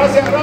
Gracias.